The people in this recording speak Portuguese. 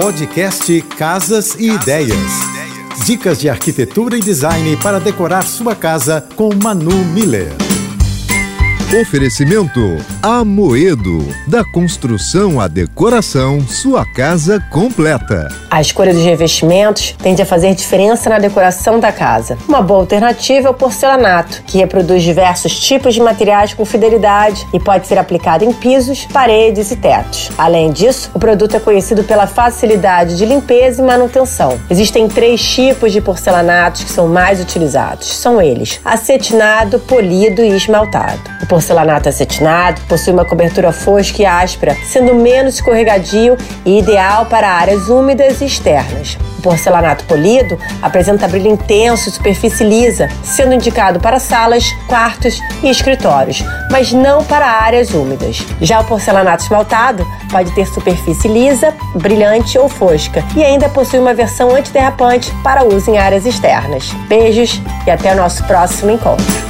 Podcast Casas e Ideias. Dicas de arquitetura e design para decorar sua casa com Manu Miller. Oferecimento Amoedo. Da construção à decoração, sua casa completa. A escolha dos revestimentos tende a fazer diferença na decoração da casa. Uma boa alternativa é o porcelanato, que reproduz diversos tipos de materiais com fidelidade e pode ser aplicado em pisos, paredes e tetos. Além disso, o produto é conhecido pela facilidade de limpeza e manutenção. Existem três tipos de porcelanatos que são mais utilizados. São eles: acetinado, polido e esmaltado. O porcelanato acetinado possui uma cobertura fosca e áspera, sendo menos escorregadio e ideal para áreas úmidas e externas. O porcelanato polido apresenta brilho intenso e superfície lisa, sendo indicado para salas, quartos e escritórios, mas não para áreas úmidas. Já o porcelanato esmaltado pode ter superfície lisa, brilhante ou fosca e ainda possui uma versão antiderrapante para uso em áreas externas. Beijos e até o nosso próximo encontro.